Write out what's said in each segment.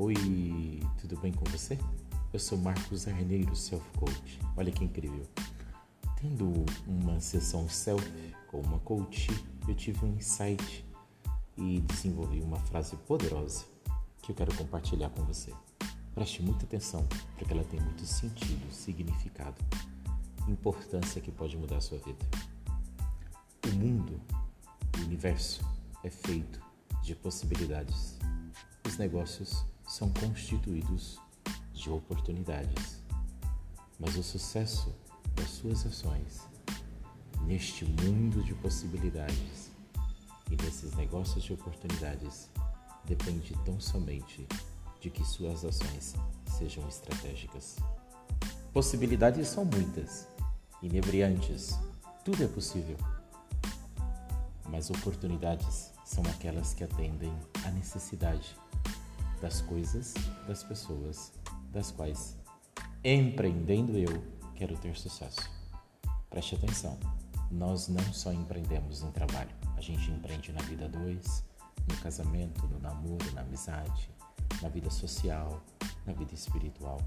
Oi, tudo bem com você? Eu sou Marcos Arneiro, Self Coach. Olha que incrível. Tendo uma sessão self com uma coach, eu tive um insight e desenvolvi uma frase poderosa que eu quero compartilhar com você. Preste muita atenção, porque ela tem muito sentido, significado, importância que pode mudar a sua vida. O mundo, o universo, é feito de possibilidades. Os negócios são constituídos de oportunidades. Mas o sucesso das suas ações neste mundo de possibilidades e nesses negócios de oportunidades depende tão somente de que suas ações sejam estratégicas. Possibilidades são muitas, inebriantes, tudo é possível. Mas oportunidades são aquelas que atendem à necessidade das coisas, das pessoas, das quais, empreendendo eu, quero ter sucesso. Preste atenção, nós não só empreendemos em trabalho, a gente empreende na vida dois, no casamento, no namoro, na amizade, na vida social, na vida espiritual,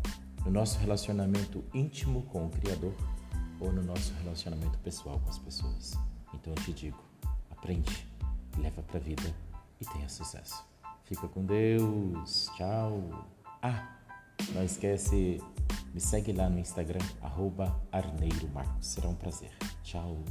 no nosso relacionamento íntimo com o Criador ou no nosso relacionamento pessoal com as pessoas. Então eu te digo, aprende, leva para a vida e tenha sucesso. Fica com Deus. Tchau. Ah, não esquece, me segue lá no Instagram, arroba Arneiro Marcos. Será um prazer. Tchau.